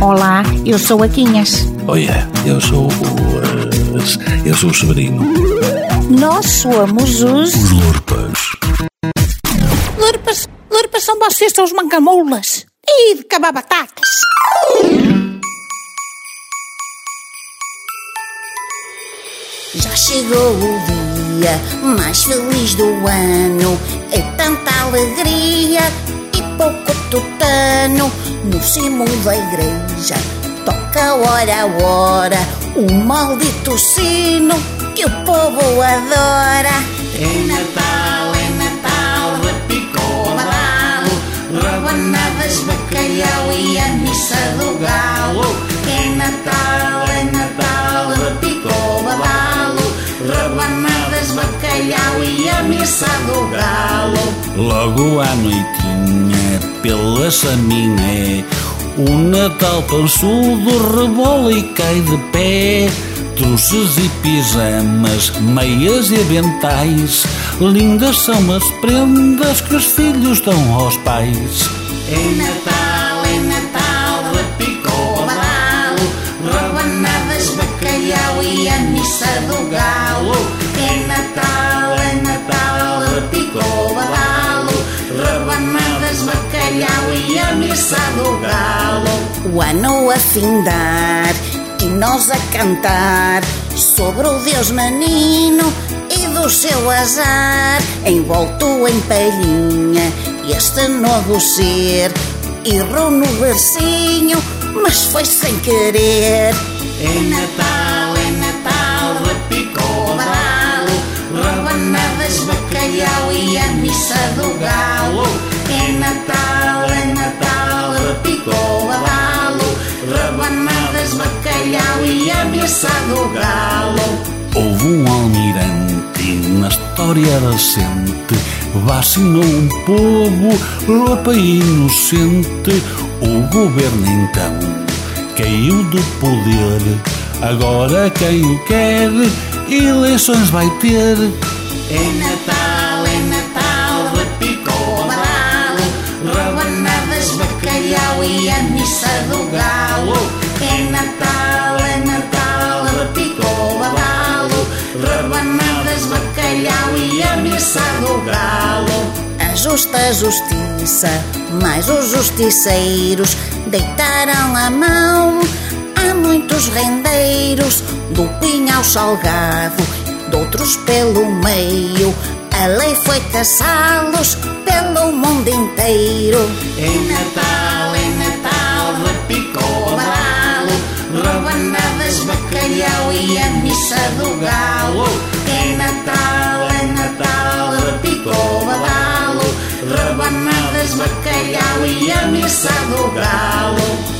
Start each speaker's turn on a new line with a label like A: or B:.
A: Olá, eu sou a Quinhas.
B: Olha, eu sou o. eh, eu sou o Severino.
A: Nós somos os.
B: Os Lorpas.
A: Lurpas, lurpas são vocês, são os mancamoulas. E de cabar batatas.
C: Já chegou o dia mais feliz do ano. É tanta alegria e pouco tutano. No cimo da igreja toca hora a hora o maldito sino que o povo adora. É Natal, é Natal, repicou o badalo, rabanadas, bacalhau e a missa do galo. É Natal, é Natal, repicou o badalo, rabanadas, bacalhau e a missa do galo.
B: Logo à noitinha, pela chaminé, o Natal pançudo rebola e cai de pé. Trouxas e pijamas, meias e aventais, lindas são as prendas que os filhos dão aos pais.
C: É Natal, bacalhau e a missa do galo. O ano a findar e nós a cantar sobre o Deus menino e do seu azar, envolto em palhinha, este novo ser errou no versinho, mas foi sem querer. É Natal, é Natal, repicou o badalo, rabanadas, bacalhau e a missa do galo. É Natal, Natal, repicou o badalo, rabanadas, bacalhau e a missa do galo.
B: Houve um almirante na história recente, vacinou um povo, roupa inocente. O governo então caiu do poder. Agora quem o quer, eleições vai ter.
C: É Natal, galo. A justa justiça, mais os justiceiros deitaram a mão. Há muitos rendeiros, do pinhal salgado, de outros pelo meio. A lei foi caçá-los pelo mundo inteiro. É Natal, é Natal, repicou o badalo, rabanadas, bacalhau e a missa do galo. Rabanadas, bacalhau e a missa do galo.